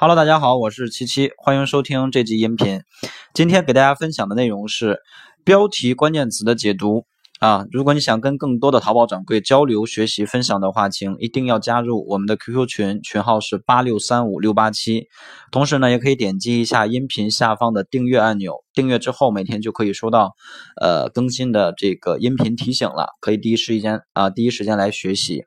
Hello，大家好，我是七七，欢迎收听这集音频。今天给大家分享的内容是标题关键词的解读啊。如果你想跟更多的淘宝掌柜交流、学习、分享的话，请一定要加入我们的 QQ 群，群号是八六三五六八七。同时呢，也可以点击一下音频下方的订阅按钮，订阅之后每天就可以收到呃更新的这个音频提醒了，可以第一时间啊第一时间来学习。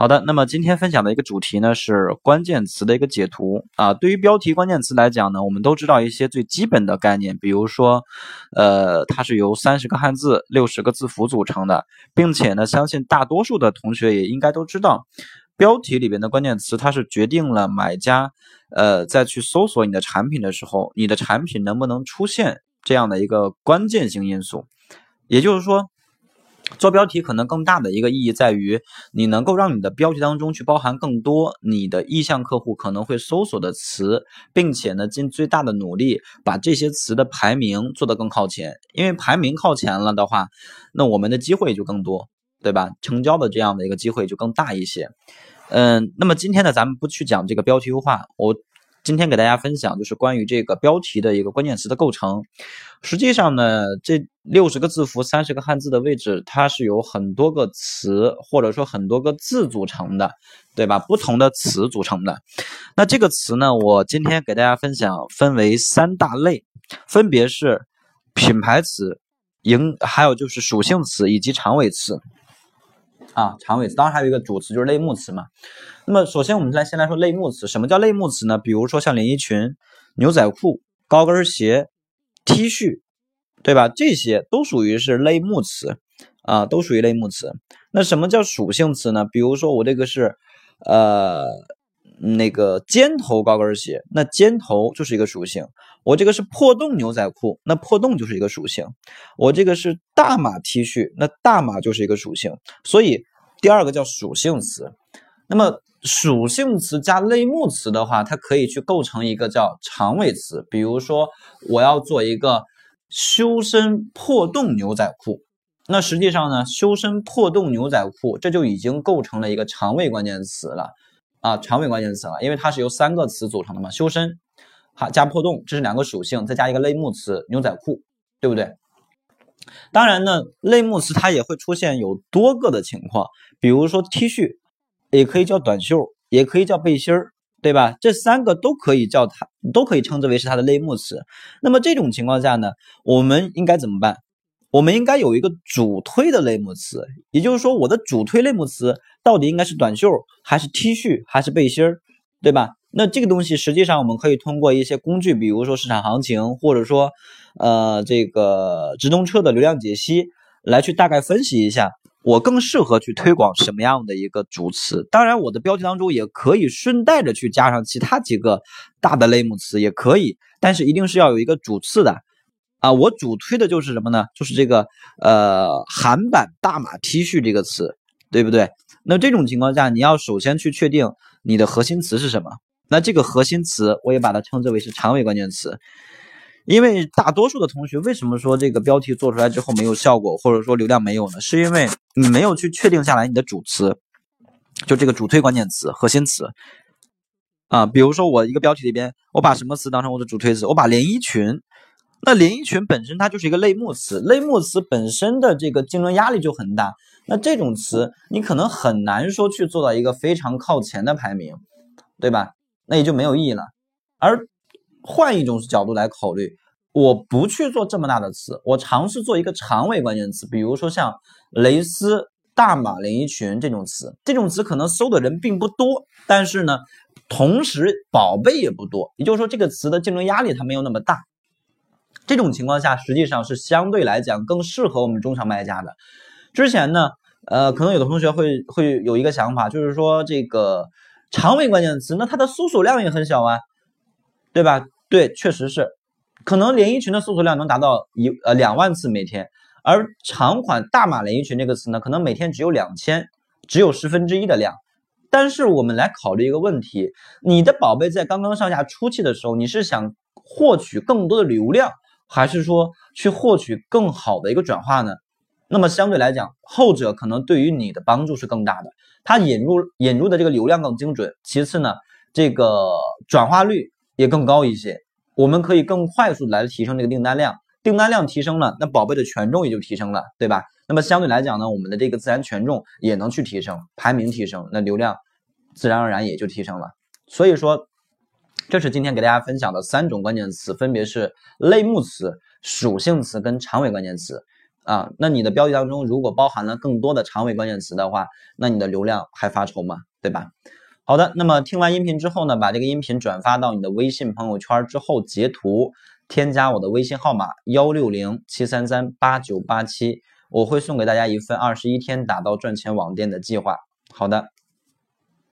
好的，那么今天分享的一个主题呢是关键词的一个解读啊。对于标题关键词来讲呢，我们都知道一些最基本的概念，比如说，呃，它是由三十个汉字、六十个字符组成的，并且呢，相信大多数的同学也应该都知道，标题里边的关键词它是决定了买家呃在去搜索你的产品的时候，你的产品能不能出现这样的一个关键性因素，也就是说。做标题可能更大的一个意义在于，你能够让你的标题当中去包含更多你的意向客户可能会搜索的词，并且呢，尽最大的努力把这些词的排名做得更靠前。因为排名靠前了的话，那我们的机会就更多，对吧？成交的这样的一个机会就更大一些。嗯，那么今天呢，咱们不去讲这个标题优化，我。今天给大家分享就是关于这个标题的一个关键词的构成。实际上呢，这六十个字符、三十个汉字的位置，它是由很多个词或者说很多个字组成的，对吧？不同的词组成的。那这个词呢，我今天给大家分享分为三大类，分别是品牌词、营，还有就是属性词以及长尾词。啊，长尾词当然还有一个主词，就是类目词嘛。那么首先我们来先来说类目词，什么叫类目词呢？比如说像连衣裙、牛仔裤、高跟鞋、T 恤，对吧？这些都属于是类目词啊，都属于类目词。那什么叫属性词呢？比如说我这个是呃那个尖头高跟鞋，那尖头就是一个属性。我这个是破洞牛仔裤，那破洞就是一个属性。我这个是大码 T 恤，那大码就是一个属性。所以第二个叫属性词。那么属性词加类目词的话，它可以去构成一个叫长尾词。比如说，我要做一个修身破洞牛仔裤，那实际上呢，修身破洞牛仔裤这就已经构成了一个长尾关键词了啊，长尾关键词了，因为它是由三个词组成的嘛，修身。好，加破洞，这是两个属性，再加一个类目词牛仔裤，对不对？当然呢，类目词它也会出现有多个的情况，比如说 T 恤，也可以叫短袖，也可以叫背心儿，对吧？这三个都可以叫它，都可以称之为是它的类目词。那么这种情况下呢，我们应该怎么办？我们应该有一个主推的类目词，也就是说，我的主推类目词到底应该是短袖，还是 T 恤，还是背心儿，对吧？那这个东西实际上我们可以通过一些工具，比如说市场行情，或者说，呃，这个直通车的流量解析，来去大概分析一下，我更适合去推广什么样的一个主词。当然，我的标题当中也可以顺带着去加上其他几个大的类目词，也可以，但是一定是要有一个主次的。啊，我主推的就是什么呢？就是这个呃韩版大码 T 恤这个词，对不对？那这种情况下，你要首先去确定你的核心词是什么。那这个核心词，我也把它称之为是长尾关键词，因为大多数的同学为什么说这个标题做出来之后没有效果，或者说流量没有呢？是因为你没有去确定下来你的主词，就这个主推关键词、核心词啊。比如说我一个标题里边，我把什么词当成我的主推词？我把连衣裙，那连衣裙本身它就是一个类目词，类目词本身的这个竞争压力就很大，那这种词你可能很难说去做到一个非常靠前的排名，对吧？那也就没有意义了。而换一种角度来考虑，我不去做这么大的词，我尝试做一个长尾关键词，比如说像蕾丝、大码连衣裙这种词，这种词可能搜的人并不多，但是呢，同时宝贝也不多，也就是说这个词的竞争压力它没有那么大。这种情况下，实际上是相对来讲更适合我们中小卖家的。之前呢，呃，可能有的同学会会有一个想法，就是说这个。长尾关键词，那它的搜索量也很小啊，对吧？对，确实是，可能连衣裙的搜索量能达到一呃两万次每天，而长款大码连衣裙这个词呢，可能每天只有两千，只有十分之一的量。但是我们来考虑一个问题，你的宝贝在刚刚上架初期的时候，你是想获取更多的流量，还是说去获取更好的一个转化呢？那么相对来讲，后者可能对于你的帮助是更大的，它引入引入的这个流量更精准。其次呢，这个转化率也更高一些，我们可以更快速来提升这个订单量，订单量提升了，那宝贝的权重也就提升了，对吧？那么相对来讲呢，我们的这个自然权重也能去提升，排名提升，那流量自然而然也就提升了。所以说，这是今天给大家分享的三种关键词，分别是类目词、属性词跟长尾关键词。啊，那你的标题当中如果包含了更多的长尾关键词的话，那你的流量还发愁吗？对吧？好的，那么听完音频之后呢，把这个音频转发到你的微信朋友圈之后，截图添加我的微信号码幺六零七三三八九八七，我会送给大家一份二十一天打造赚钱网店的计划。好的。